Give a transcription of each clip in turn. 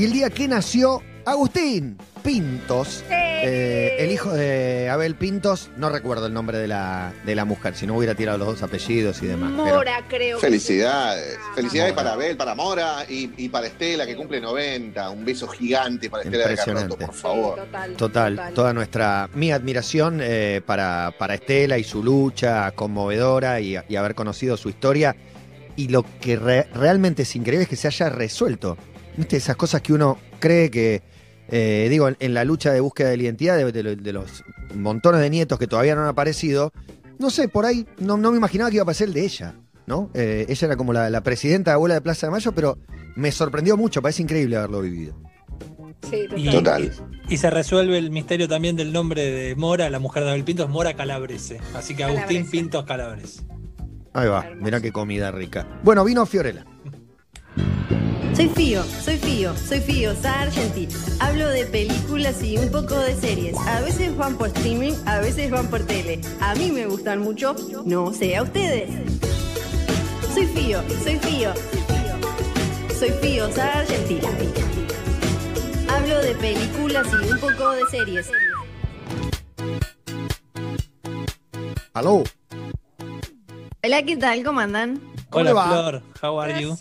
y el día que nació Agustín Pintos, eh, el hijo de Abel Pintos, no recuerdo el nombre de la, de la mujer, si no hubiera tirado los dos apellidos y demás. pero- Mora, creo. Felicidades. Felicidades Mora. para Abel, para Mora y, y para Estela, que cumple 90. Un beso gigante para Estela de por favor. Sí, total, Total, toda nuestra, mi admiración eh, para, para Estela y su lucha conmovedora y, y haber conocido su historia. Y lo que re- realmente es increíble es que se haya resuelto. ¿Viste? Esas cosas que uno cree que, eh, digo, en, en la lucha de búsqueda de la identidad de, de lo- de los montones de nietos que todavía no han aparecido, no sé, por ahí no, no me imaginaba que iba a aparecer el de ella. ¿no? Eh, ella era como la, la presidenta de abuela de Plaza de Mayo, pero me sorprendió mucho, parece increíble haberlo vivido. Sí, total. Y, Total. y se resuelve el misterio también del nombre de Mora, la mujer de Abel Pintos, Mora Calabrese. Así que Agustín Calabrese. Pintos Calabrese. Ahí va, mirá qué comida rica. Bueno, vino Fiorella. Soy Fío, soy Fío, soy Fío Sargenti. Hablo de películas y un poco de series. A veces van por streaming, a veces van por tele. A mí me gustan mucho, no sé a ustedes. Soy Fío, soy Fío. Soy Fío Sargenti. Hablo de películas y un poco de series. Aló. Hola, ¿qué tal? ¿Cómo andan? ¿Cómo Hola va? Flor, how are you?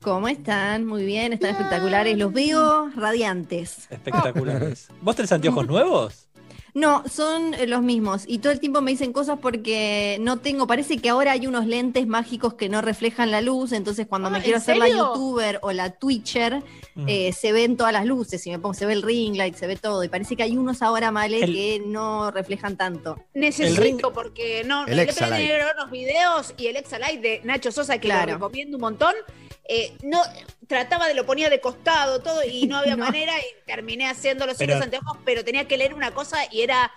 ¿Cómo están? Muy bien, están espectaculares. Los veo radiantes. Espectaculares. ¿Vos tenés anteojos nuevos? No, son eh, los mismos. Y todo el tiempo me dicen cosas porque no tengo. Parece que ahora hay unos lentes mágicos que no reflejan la luz. Entonces, cuando Ah, me quiero ¿en hacer la youtuber o la twitcher, Mm. eh, se ven todas las luces. Y me pongo, se ve el ring light, se ve todo. Y parece que hay unos ahora, Male, El- que no reflejan tanto. necesito, ring- porque no. El le unos videos y el Exalight de Nacho Sosa, que Claro. lo recomiendo un montón. Eh, no trataba de lo ponía de costado todo y no había No. manera y terminé haciendo los Pero- anteojos, pero tenía que leer una cosa y era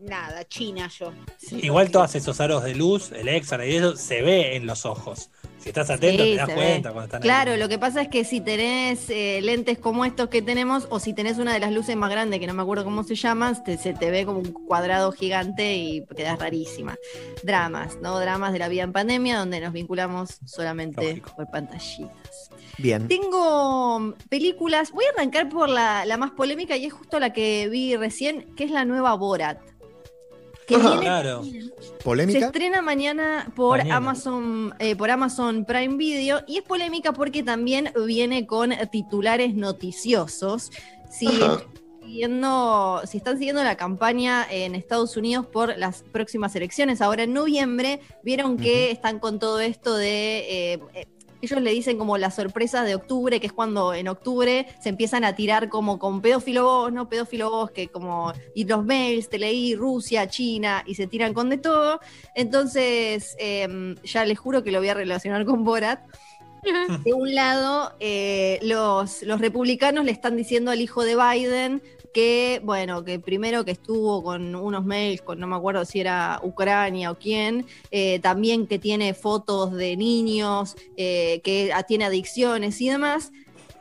nada, china yo. Igual todos esos aros de luz, el extra y eso, se ve en los ojos. Si estás atento, Sí, te das cuenta ve. cuando están ahí. Claro, lo que pasa es que si tenés eh, lentes como estos que tenemos, o si tenés una de las luces más grandes, que no me acuerdo cómo se llaman, te- se te ve como un cuadrado gigante y quedas rarísima. Dramas, ¿no? Dramas de la vida en pandemia, donde nos vinculamos solamente Lógico. por pantallitas. Bien. Tengo mm, películas, voy a arrancar por la, la más polémica y es justo la que vi recién, que es la nueva Borat. Que Ajá. viene- Claro. se ¿Polémica? estrena mañana por Mañana. Amazon eh, por Amazon Prime Video y es polémica porque también viene con titulares noticiosos. Ajá. siguiendo, si están siguiendo la campaña en Estados Unidos por las próximas elecciones, ahora en noviembre, vieron que están con todo esto de... eh, eh, ellos le dicen como las sorpresas de octubre, que es cuando en octubre se empiezan a tirar como con pedófilo vos, no pedófilo vos, que como, y los mails, te leí Rusia, China, y se tiran con de todo. Entonces, eh, ya les juro que lo voy a relacionar con Borat. De un lado, eh, los, los republicanos le están diciendo al hijo de Biden que, bueno, que primero que estuvo con unos mails, con no me acuerdo si era Ucrania o quién, eh, también que tiene fotos de niños, eh, que tiene adicciones y demás.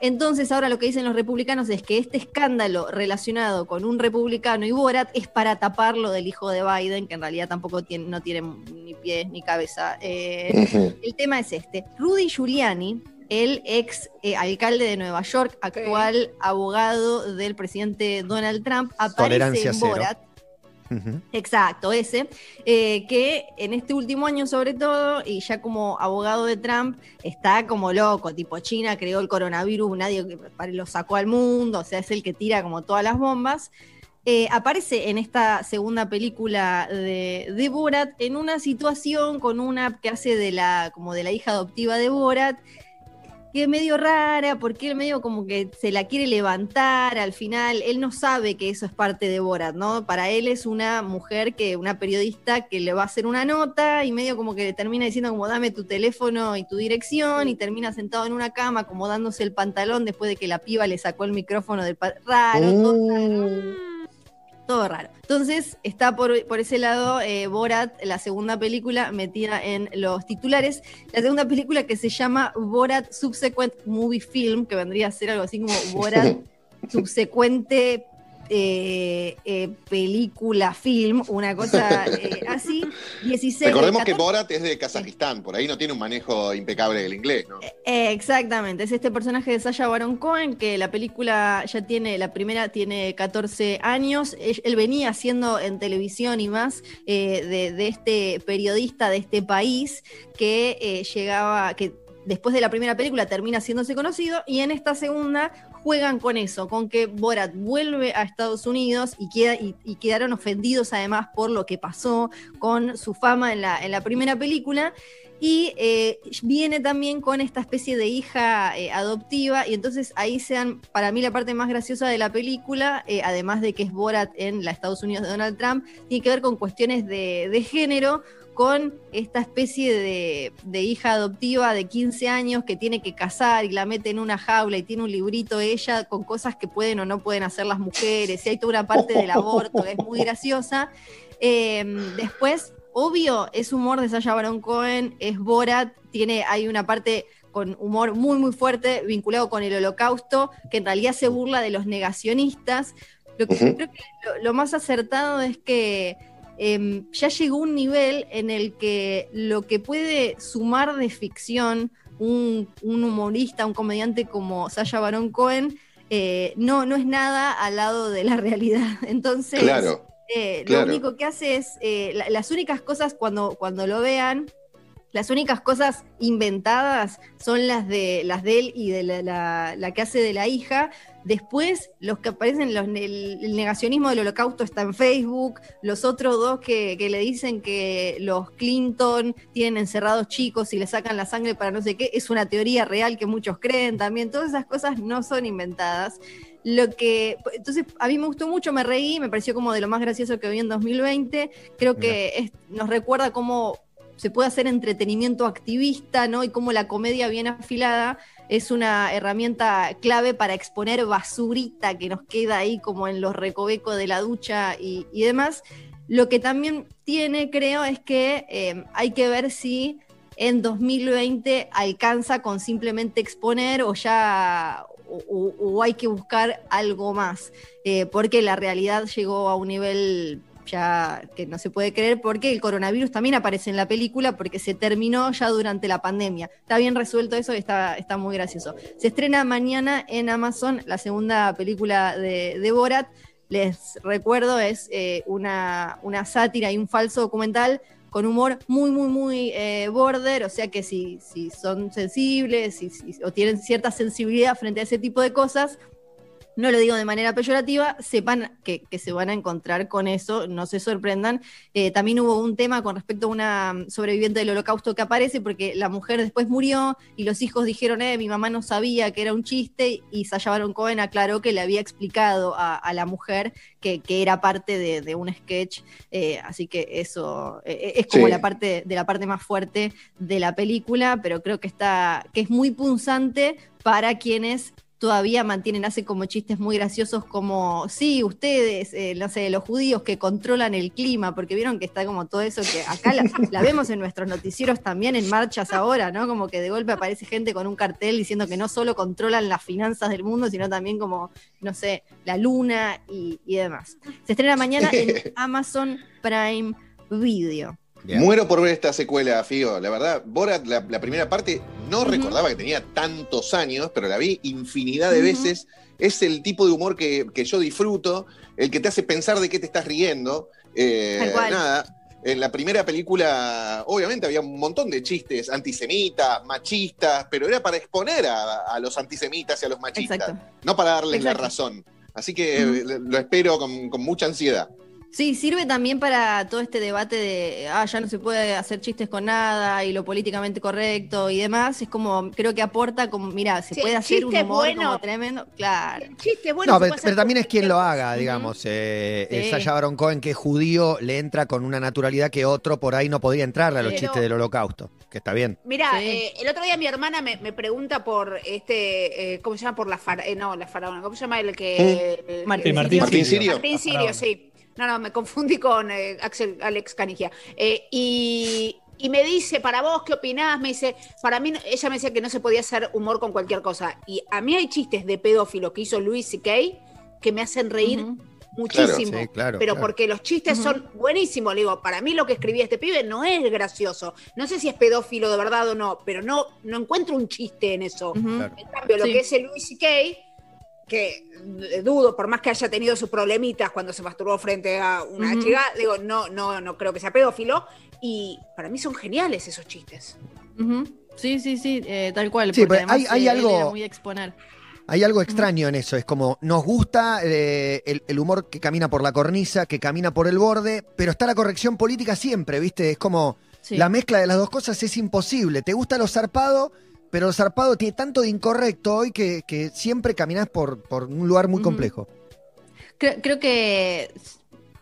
Entonces ahora lo que dicen los republicanos es que este escándalo relacionado con un republicano y Borat es para tapar lo del hijo de Biden, que en realidad tampoco tiene, no tiene ni pies ni cabeza. Eh, el tema es este. Rudy Giuliani, el ex eh, alcalde de Nueva York, actual abogado del presidente Donald Trump, aparece Tolerancia en cero. Borat. Exacto, ese, eh, que en este último año sobre todo, y ya como abogado de Trump, está como loco, tipo China creó el coronavirus, nadie lo sacó al mundo, o sea, es el que tira como todas las bombas. Eh, aparece en esta segunda película de, de Borat en una situación con una que hace de la, como de la hija adoptiva de Borat, que es medio rara, porque él medio como que se la quiere levantar al final, él no sabe que eso es parte de Borat, ¿no? Para él es una mujer que, una periodista que le va a hacer una nota y medio como que le termina diciendo como dame tu teléfono y tu dirección y termina sentado en una cama acomodándose el pantalón después de que la piba le sacó el micrófono del raro, todo raro todo raro. Entonces está por, por ese lado eh, Borat, la segunda película metida en los titulares. La segunda película que se llama Borat Subsequent Movie Film, que vendría a ser algo así como Borat subsecuente eh, eh, película, film, una cosa eh, así. 16, Recordemos que 14 Borat es de Kazajistán, por ahí no tiene un manejo impecable del inglés, ¿no? Eh, exactamente, es este personaje de Sasha Baron Cohen que la película ya tiene, la primera tiene 14 años, él, venía haciendo en televisión y más de, de este periodista de este país que llegaba, que después de la primera película termina haciéndose conocido y en esta segunda juegan con eso, con que Borat vuelve a Estados Unidos y, queda, y, y quedaron ofendidos además por lo que pasó con su fama en la, primera película. Y eh, viene también con esta especie de hija eh, adoptiva, y entonces ahí se dan, para mí, la parte más graciosa de la película, eh, además de que es Borat en la Estados Unidos de Donald Trump, tiene que ver con cuestiones de género, con esta especie de, de hija adoptiva de 15 años que tiene que casar y la mete en una jaula y tiene un librito ella con cosas que pueden o no pueden hacer las mujeres, y hay toda una parte del aborto que es muy graciosa. Eh, después, obvio, es humor de Sasha Baron Cohen, es Borat, tiene, hay una parte con humor muy muy fuerte vinculado con el holocausto, que en realidad se burla de los negacionistas. Lo que Ujú. creo que lo, lo más acertado es que em, ya llegó un nivel en el que lo que puede sumar de ficción un, un humorista, un comediante como Sasha Baron Cohen, eh, no, no es nada al lado de la realidad. Entonces, Claro. eh, claro. lo único que hace es, eh, la- las únicas cosas cuando, cuando lo vean, las únicas cosas inventadas son las de, las de él y de la, la- la que hace de la hija. Después, los que aparecen, los, el, el negacionismo del holocausto está en Facebook. Los otros dos que, que le dicen que los Clinton tienen encerrados chicos y le sacan la sangre para no sé qué, es una teoría real que muchos creen también. Todas esas cosas no son inventadas. Lo que, entonces, a mí me gustó mucho, me reí, me pareció como de lo más gracioso que vi en 2020. Creo que es- nos recuerda cómo se puede hacer entretenimiento activista, ¿no? Y cómo la comedia bien afilada es una herramienta clave para exponer basurita que nos queda ahí como en los recovecos de la ducha y, demás. Lo que también tiene, creo, es que eh, hay que ver si en 2020 alcanza con simplemente exponer o ya o hay que buscar algo más, Eh, porque la realidad llegó a un nivel ya que no se puede creer porque el coronavirus también aparece en la película porque se terminó ya durante la pandemia. Está bien resuelto eso y está, está muy gracioso. Se estrena mañana en Amazon la segunda película de, de Borat. Les recuerdo, es eh, una, una sátira y un falso documental con humor muy, muy, muy eh, border, o sea que si, si son sensibles si- si- o tienen cierta sensibilidad frente a ese tipo de cosas, no lo digo de manera peyorativa, sepan que, que se van a encontrar con eso, no se sorprendan. Eh, también hubo un tema con respecto a una mm, sobreviviente del holocausto que aparece, porque la mujer después murió y los hijos dijeron, eh, mi mamá no sabía que era un chiste, y Sasha Baron Cohen aclaró que le había explicado a, a la mujer que, que era parte de, de un sketch, eh, así que eso eh, es como Sí. la parte de la parte más fuerte de la película, pero creo que está, que es muy punzante para quienes todavía mantienen, hacen como chistes muy graciosos como, sí, ustedes, eh, no sé, los judíos que controlan el clima, porque vieron que está como todo eso que acá la, la vemos en nuestros noticieros también en marchas ahora, ¿no? Como que de golpe aparece gente con un cartel diciendo que no solo controlan las finanzas del mundo, sino también como, no sé, la luna y, y demás. Se estrena mañana en Amazon Prime Video. Bien. Muero por ver esta secuela, Figo. La verdad, Borat, la, la primera parte, no recordaba que tenía tantos años, pero la vi infinidad de veces. Es el tipo de humor que, que yo disfruto, el que te hace pensar de qué te estás riendo. Eh, nada. En la primera película, obviamente había un montón de chistes antisemitas, machistas, pero era para exponer a, a los antisemitas y a los machistas, Exacto. no para darles la razón. Así que lo espero con, con mucha ansiedad. Sí, sirve también para todo este debate de, ah, ya no se puede hacer chistes con nada y lo políticamente correcto y demás. Es como, creo que aporta como, mira, se Sí, puede hacer un chiste humor bueno. como tremendo. Claro. El chiste bueno. no, se pero, también es quien lo haga, digamos. Eh, eh, Sí. Sacha Baron Cohen, que es judío, le entra con una naturalidad que otro por ahí no podría entrarle a los Pero- chistes del holocausto, que está bien. Mira, Sí. eh, el otro día mi hermana me, me pregunta por este, eh, ¿cómo se llama? Por la fara, eh, no, la faraona, ¿cómo se llama el que? el- Martín. el- Martín Martín Sirio. Sirio. Martín Sirio, faraona. sí. No, no, me confundí con eh, Axel, Alex Canigia. Eh, y, y me dice, para vos, ¿qué opinás? Me dice, para mí, ella me decía que no se podía hacer humor con cualquier cosa. Y a mí hay chistes de pedófilo que hizo Luis C.K. que me hacen reír muchísimo. Sí, claro, pero claro. porque los chistes son buenísimos. Le digo, para mí lo que escribía este pibe no es gracioso. No sé si es pedófilo de verdad o no, pero no, no encuentro un chiste en eso. Claro. En cambio, lo Sí. que es el Louis C.K., que eh, dudo, por más que haya tenido sus problemitas cuando se masturbó frente a una chica, digo, no, no, no creo que sea pedófilo. Y para mí son geniales esos chistes. Sí, sí, sí, eh, tal cual. Sí, porque pero hay- además, hay eh, algo- muy exponer. Hay algo extraño en eso, es como nos gusta eh, el, el humor que camina por la cornisa, que camina por el borde, pero está la corrección política siempre, ¿viste? Es como Sí. la mezcla de las dos cosas es imposible. Te gusta lo zarpado, pero zarpado tiene tanto de incorrecto hoy que, que siempre caminás por, por un lugar muy complejo. Creo, creo que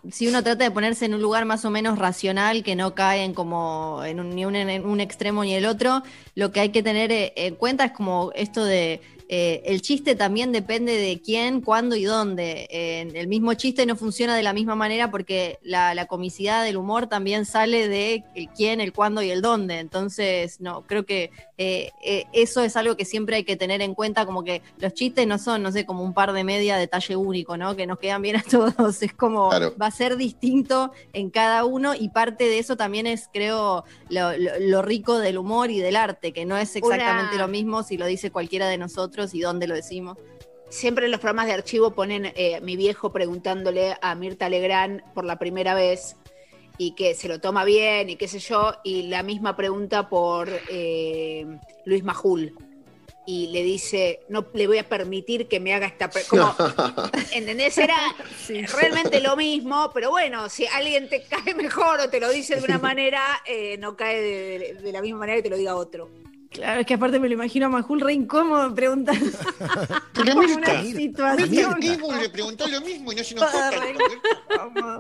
si uno trata de ponerse en un lugar más o menos racional, que no cae en como en un, ni un, en un extremo ni el otro, lo que hay que tener eh, en cuenta es como esto de eh, el chiste también depende de quién, cuándo y dónde. Eh, el mismo chiste no funciona de la misma manera porque la, la comicidad del humor también sale de el quién, el cuándo y el dónde. Entonces, no, creo que eh, eh, eso es algo que siempre hay que tener en cuenta, como que los chistes no son, no sé, como un par de media de talle único, ¿no? Que nos quedan bien a todos. Es como, Claro. va a ser distinto en cada uno y parte de eso también es, creo, lo, lo- lo rico del humor y del arte, que no es exactamente Una- lo mismo si lo dice cualquiera de nosotros y dónde lo decimos. Siempre en los programas de archivo ponen eh, mi viejo preguntándole a Mirta Legrand por la primera vez y que se lo toma bien y qué sé yo, y la misma pregunta por eh, Luis Majul. Y le dice, no le voy a permitir que me haga esta... pre-". Como, ¿Entendés? Era realmente lo mismo, pero bueno, si alguien te cae mejor o te lo dice de una manera, eh, no cae de, de la misma manera que te lo diga otro. Claro, es que aparte me lo imagino a Majul re incómodo preguntando Pero Mirta, una situación. Mirta. Le preguntó lo mismo y no se incómodo.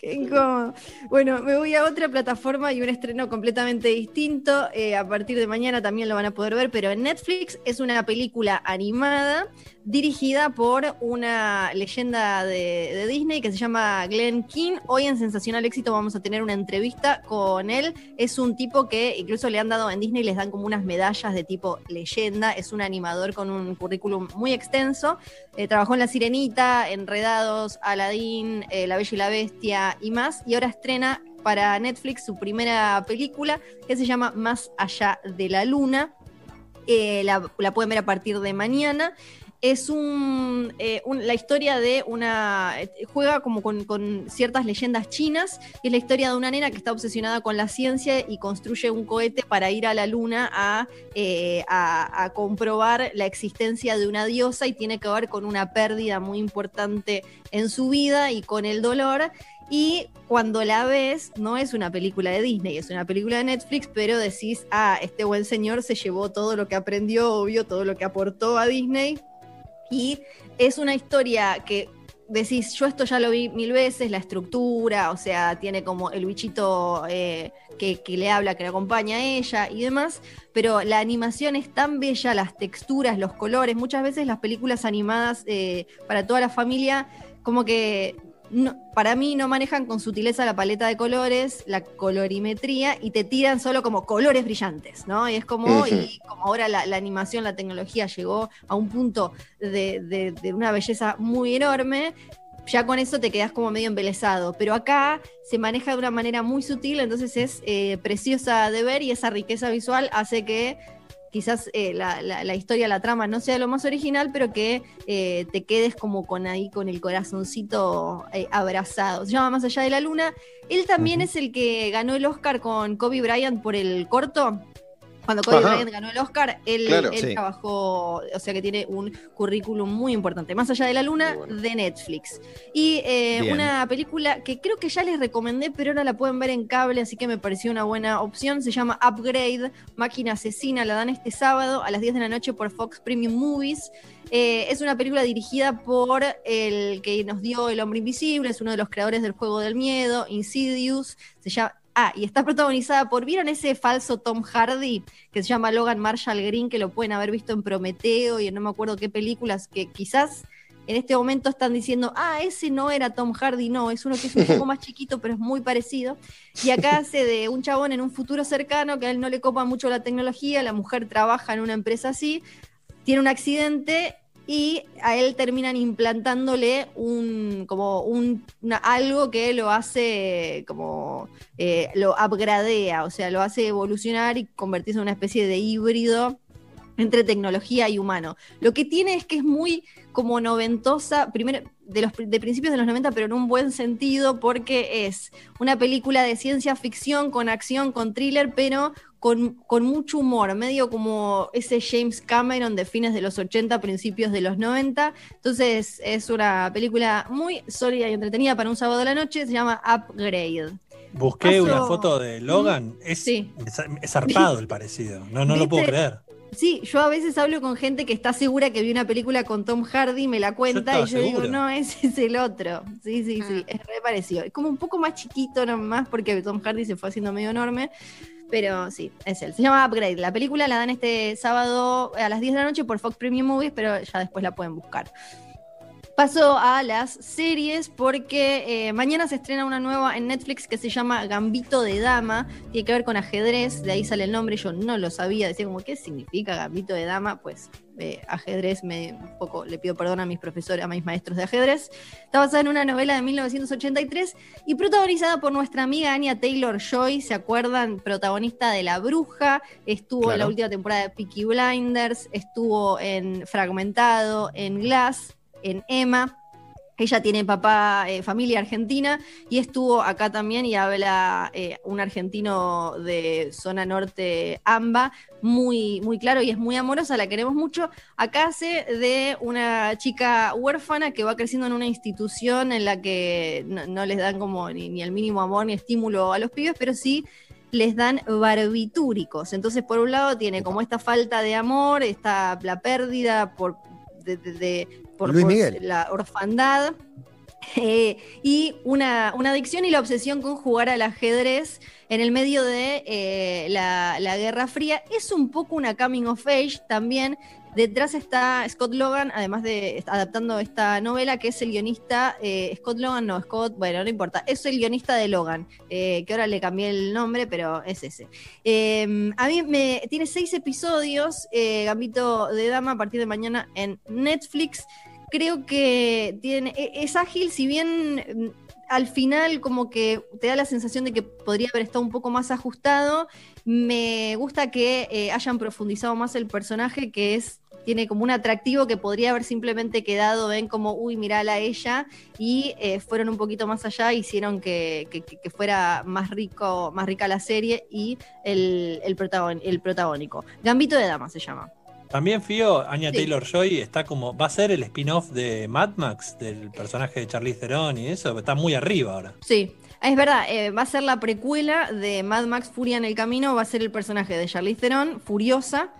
Qué incómodo. Bueno, me voy a otra plataforma y un estreno completamente distinto. Eh, a partir de mañana también lo van a poder ver, pero en Netflix es una película animada dirigida por una leyenda de, de Disney que se llama Glenn King. Hoy en Sensacional Éxito vamos a tener una entrevista con él. Es un tipo que incluso le han dado en Disney, les dan como unas medallas de tipo leyenda. Es un animador con un currículum muy extenso. Eh, trabajó en La Sirenita, Enredados, Aladdin, eh, La Bella y la Bestia y más. Y ahora estrena para Netflix su primera película que se llama Más allá de la luna. Eh, la, la pueden ver a partir de mañana. Es eh, un- la historia de una. eh, juega como con, ciertas leyendas chinas. Y es la historia de una nena que está obsesionada con la ciencia y construye un cohete para ir a la luna eh, a, a comprobar la existencia de una diosa y tiene que ver con una pérdida muy importante en su vida y con el dolor. Y cuando la ves, no es una película de Disney, es una película de Netflix, pero decís, ah, este buen señor se llevó todo lo que aprendió, obvio, todo lo que aportó a Disney. Y es una historia que decís, yo esto ya lo vi mil veces, la estructura, o sea, tiene como el bichito eh, que, que le habla, que le acompaña a ella y demás, pero la animación es tan bella, las texturas, los colores, muchas veces las películas animadas eh, para toda la familia, como que no- para mí no manejan con sutileza la paleta de colores, la colorimetría y te tiran solo como colores brillantes, ¿no? Y es como, y como ahora la, la animación, la tecnología llegó a un punto de, de- de una belleza muy enorme, ya con eso te quedas como medio embelesado. Pero acá se maneja de una manera muy sutil, entonces es eh, preciosa de ver y esa riqueza visual hace que quizás eh, la, la- la historia, la trama no sea lo más original, pero que eh, te quedes como con ahí, con el corazoncito eh, abrazado. Se llama Más allá de la luna. Él también es el que ganó el Oscar con Kobe Bryant por el corto. Cuando Ajá. Bryant ganó el Oscar, él, Claro. él Sí. trabajó, o sea que tiene un currículum muy importante. Más allá de la luna, bueno. de Netflix. Y eh, una película que creo que ya les recomendé, pero ahora la pueden ver en cable, así que me pareció una buena opción. Se llama Upgrade, Máquina Asesina. La dan este sábado a las 10 de la noche por Fox Premium Movies. Eh, es una película dirigida por el que nos dio El Hombre Invisible, es uno de los creadores del Juego del Miedo, Insidious. Se llama. Ah, y está protagonizada por, ¿vieron ese falso Tom Hardy que se llama Logan Marshall Green, que lo pueden haber visto en Prometeo y en no me acuerdo qué películas, que quizás en este momento están diciendo, ah, ese no era Tom Hardy, no, es uno que es un poco más chiquito, pero es muy parecido. Y acá hace de un chabón en un futuro cercano que a él no le copa mucho la tecnología, la mujer trabaja en una empresa así, tiene un accidente y a él terminan implantándole un como un algo que lo hace como eh, lo upgradea, o sea, lo hace evolucionar y convertirse en una especie de híbrido entre tecnología y humano. Lo que tiene es que es muy como noventosa, primero de los de principios de los 90, pero en un buen sentido, porque es una película de ciencia ficción con acción, con thriller, pero con, con mucho humor, medio como ese James Cameron de fines de los 80, principios de los 90. Entonces es una película muy sólida y entretenida para un sábado de la noche, se llama Upgrade. Busqué Paso- una foto de Logan. Es, Sí. es, es zarpado el parecido. No, no lo puedo creer. Sí, yo a veces hablo con gente que está segura que vi una película con Tom Hardy, me la cuenta Yo y yo digo, no, ese es el otro. Sí, sí, sí, Ah. es re parecido. Es como un poco más chiquito nomás porque Tom Hardy se fue haciendo medio enorme, pero sí, es él. Se llama Upgrade. La película la dan este sábado a las 10 de la noche por Fox Premium Movies, pero ya después la pueden buscar. Paso a las series porque eh, mañana se estrena una nueva en Netflix que se llama Gambito de Dama. Tiene que ver con ajedrez, de ahí sale el nombre. Yo no lo sabía, decía como, ¿qué significa Gambito de Dama? Pues eh, ajedrez, me, un poco le pido perdón a mis profesores, a mis maestros de ajedrez. Está basada en una novela de 1983 y protagonizada por nuestra amiga Anya Taylor Joy. ¿Se acuerdan? Protagonista de La Bruja, estuvo en la última temporada de Peaky Blinders, estuvo en Fragmentado, en Glass en Emma. Ella tiene papá, eh, familia argentina y estuvo acá también y habla eh, un argentino de zona norte, AMBA, muy, muy claro y es muy amorosa, la queremos mucho. Acá hace de una chica huérfana que va creciendo en una institución en la que no, les dan como ni, ni el mínimo amor ni estímulo a los pibes, pero sí les dan barbitúricos. Entonces, por un lado, tiene como esta falta de amor, esta, la pérdida por, de- por, Luis por Miguel. la orfandad. eh, y una, una adicción y la obsesión con jugar al ajedrez en el medio de eh, la, la Guerra Fría. Es un poco una coming of age también. Detrás está Scott Logan, además de adaptando esta novela, que es el guionista, eh, Scott Logan, no, Scott, bueno, no importa, es el guionista de Logan, que ahora le cambié el nombre, pero es ese. Eh, a mí me tiene seis episodios, Gambito de Dama, a partir de mañana en Netflix. Creo que tiene, e- es ágil, si bien mm, al final como que te da la sensación de que podría haber estado un poco más ajustado. Me gusta que eh, hayan profundizado más el personaje, que es tiene como un atractivo que podría haber simplemente quedado en como, uy, mirala a ella, y eh, fueron un poquito más allá, hicieron que, que- que- fuera más rico, más rica la serie y el, el, el protagónico. Gambito de Dama se llama. También Fío, Anya Sí. Taylor Joy está como. Va a ser el spin-off de Mad Max, del personaje de Charlize Theron y eso. Está muy arriba ahora. Sí, es verdad, eh, va a ser la precuela de Mad Max Furia en el Camino, va a ser el personaje de Charlize Theron, furiosa,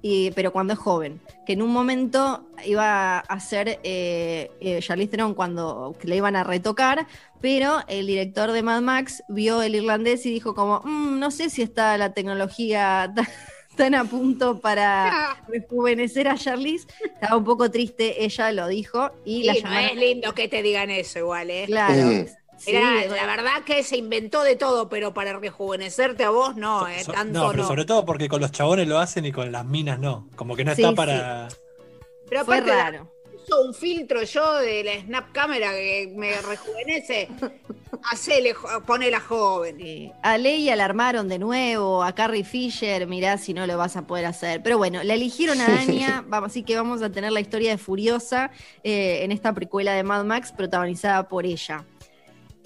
y- pero cuando es joven, que en un momento iba a ser eh, eh, Charlize Theron cuando le iban a retocar, pero el director de Mad Max vio el irlandés y dijo como, "Mm, no sé si está la tecnología tan, tan a punto para rejuvenecer a Charlize, estaba un poco triste, ella lo dijo, y Y la no llamaron... es lindo que te digan eso igual, ¿eh? Claro. Mm. sí, bueno. la verdad que se inventó de todo, pero para rejuvenecerte a vos no, eh, so- tanto no, no. pero sobre todo porque con los chabones lo hacen y con las minas no. Como que no Sí, está sí. para. Pero Fue raro. Uso un filtro yo de la Snap Camera que me rejuvenece. Hacele, ponela joven. Sí. A Leia la armaron de nuevo, a Carrie Fisher, mirá si no lo vas a poder hacer. Pero bueno, la eligieron a Anya, vamos, así que vamos a tener la historia de Furiosa eh, en esta precuela de Mad Max protagonizada por ella.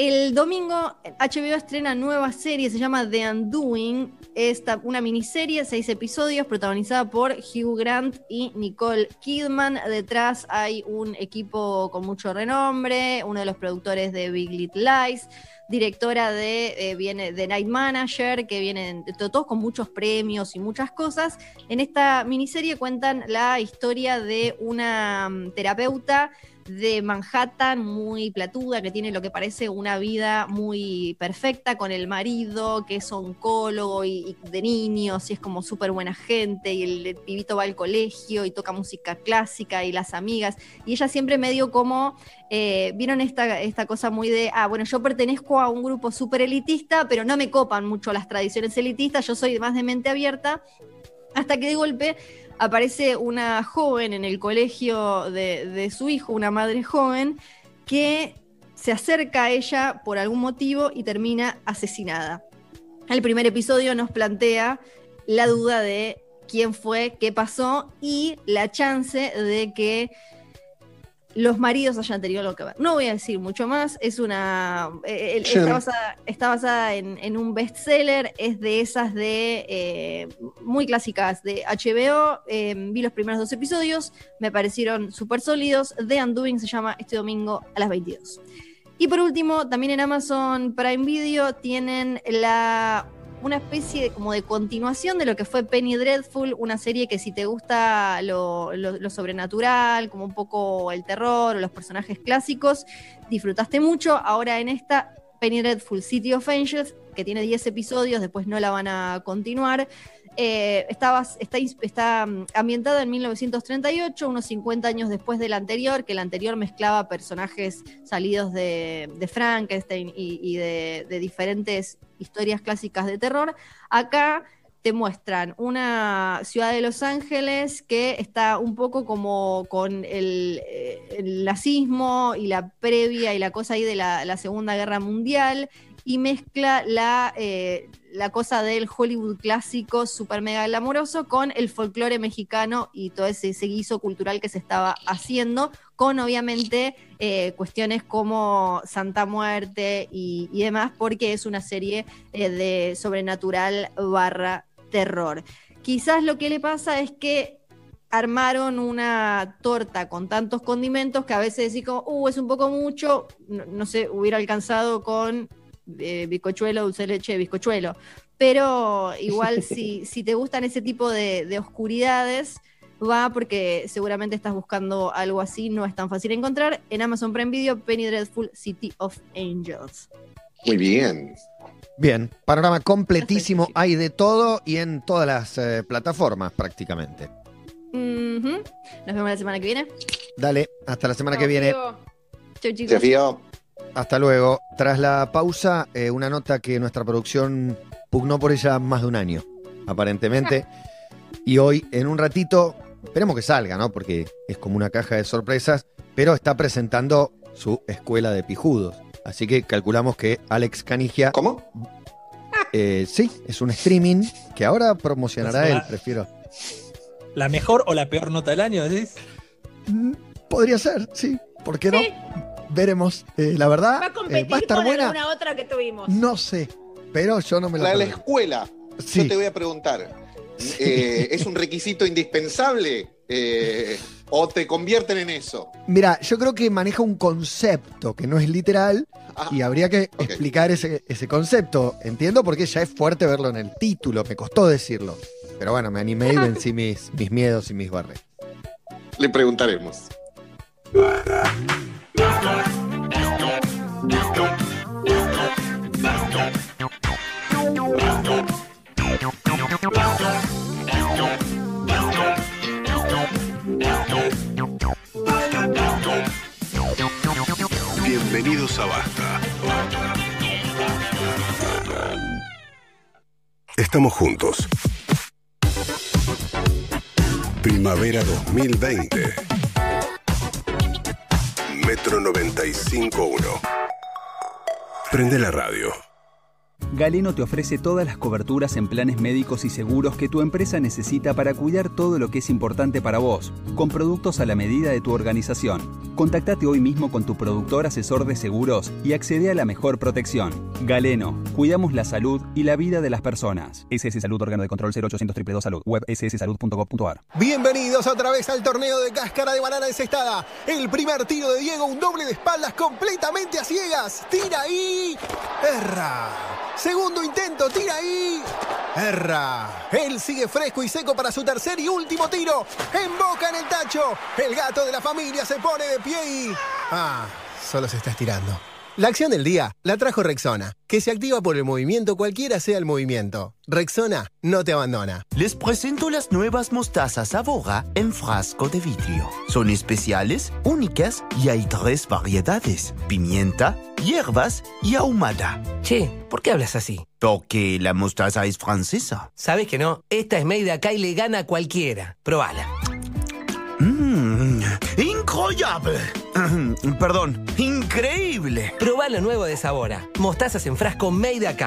El domingo HBO estrena nueva serie, se llama The Undoing, esta, una miniserie, seis episodios, protagonizada por Hugh Grant y Nicole Kidman. Detrás hay un equipo con mucho renombre, uno de los productores de Big Little Lies, directora de, eh, viene, de Night Manager, que vienen to- todos con muchos premios y muchas cosas. En esta miniserie cuentan la historia de una mm, terapeuta de Manhattan, muy platuda, que tiene lo que parece una vida muy perfecta con el marido, que es oncólogo y, de niños, y es como súper buena gente, y el, el pibito va al colegio y toca música clásica y las amigas, y ella siempre medio como, eh, vieron esta, esta cosa muy de, ah, bueno, yo pertenezco a un grupo súper elitista, pero no me copan mucho las tradiciones elitistas, yo soy más de mente abierta, Hasta que de golpe aparece una joven en el colegio de, su hijo, una madre joven, que se acerca a ella por algún motivo y termina asesinada. El primer episodio nos plantea la duda de quién fue, qué pasó y la chance de que los maridos hayan tenido algo que ver. No voy a decir mucho más, es una. eh, el- Sí. está, basada, está basada en, en un bestseller, es de esas de. eh, muy clásicas de HBO. eh, vi los primeros dos episodios, me parecieron súper sólidos. The Undoing se llama este domingo a las 22. Y por último, también en Amazon Prime Video tienen la una especie de, como de continuación de lo que fue Penny Dreadful, una serie que si te gusta lo, lo- lo sobrenatural, como un poco el terror o los personajes clásicos, disfrutaste mucho. Ahora en esta Penny Dreadful City of Angels, que tiene 10 episodios, después no la van a continuar. Eh, está, está, mm, ambientada en 1938, unos 50 años después del anterior, que el anterior mezclaba personajes salidos de, Frankenstein y, de, diferentes historias clásicas de terror. Acá te muestran una ciudad de Los Ángeles que está un poco como con el, eh, nazismo y la previa y la cosa ahí de la, la Segunda Guerra Mundial y mezcla la, eh, la cosa del Hollywood clásico super mega glamoroso con el folclore mexicano y todo ese, guiso cultural que se estaba haciendo, con obviamente eh, cuestiones como Santa Muerte y, demás, porque es una serie eh, de sobrenatural barra terror. Quizás lo que le pasa es que armaron una torta con tantos condimentos que a veces decís uh, es un poco mucho, no sé, hubiera alcanzado con eh, bizcochuelo, dulce de leche, bizcochuelo. Pero igual si, si te gustan ese tipo de, de oscuridades, va porque seguramente estás buscando algo así, no es tan fácil encontrar. En Amazon Prime Video, Penny Dreadful City of Angels. Muy bien. Bien, panorama completísimo, Perfecto. hay de todo y en todas las eh, plataformas prácticamente. Nos vemos la semana que viene. Dale, hasta la semana que Chao, viene. Chau chicos. Se fío. Hasta luego. Tras la pausa, eh, una nota que nuestra producción pugnó por ella más de un año, aparentemente. Y hoy, en un ratito, esperemos que salga, ¿no? Porque es como una caja de sorpresas, pero está presentando su escuela de pijudos. Así que calculamos que Alex Canigia, ¿Cómo? eh, sí, es un streaming que ahora promocionará O sea, él, prefiero. ¿La mejor o la peor nota del año, decís? Mm, Podría ser, sí. ¿Por qué no? Sí. Veremos. Eh, la verdad, Va a eh, competir va a estar con buena. alguna otra que tuvimos. No sé, pero yo no me la La de la escuela. Sí. Yo te voy a preguntar. eh, ¿Es un requisito indispensable? eh, ¿O te convierten en eso? Mira, yo creo que maneja un concepto que no es literal Ah, y habría que explicar ese, ese concepto. Entiendo porque ya es fuerte verlo en el título, me costó decirlo. Pero bueno, me animé y vencí mis, mis miedos y mis barreras. le preguntaremos. Bienvenidos a Basta. Estamos juntos. Primavera 2020. Metro 95.1. Prende la radio. Galeno te ofrece todas las coberturas en planes médicos y seguros que tu empresa necesita para cuidar todo lo que es importante para vos, con productos a la medida de tu organización. Contactate hoy mismo con tu productor asesor de seguros y accede a la mejor protección. Galeno, cuidamos la salud y la vida de las personas. SS Salud, órgano de control 0800 222 Salud, web sssalud.gov.ar. Bienvenidos otra vez al torneo de cáscara de banana encestada. El primer tiro de Diego, un doble de espaldas completamente a ciegas. Tira ahí. Erra. Segundo intento, tira ahí. Erra. Él sigue fresco y seco para su tercer y último tiro. Emboca en el tacho. El gato de la familia se pone de pie y... Ah, solo se está estirando. La acción del día la trajo Rexona, que se activa por el movimiento cualquiera sea el movimiento. Rexona no te abandona. Les presento las nuevas mostazas Avora en frasco de vidrio. Son especiales, únicas y hay tres variedades: pimienta, hierbas y ahumada. Che, ¿por qué hablas así? Porque la mostaza es francesa. Sabes que no, esta es made acá y le gana a cualquiera. Probala. Mmm, incroyable. Perdón, increíble. Probá lo nuevo de Sabora. Mostazas en frasco made acá.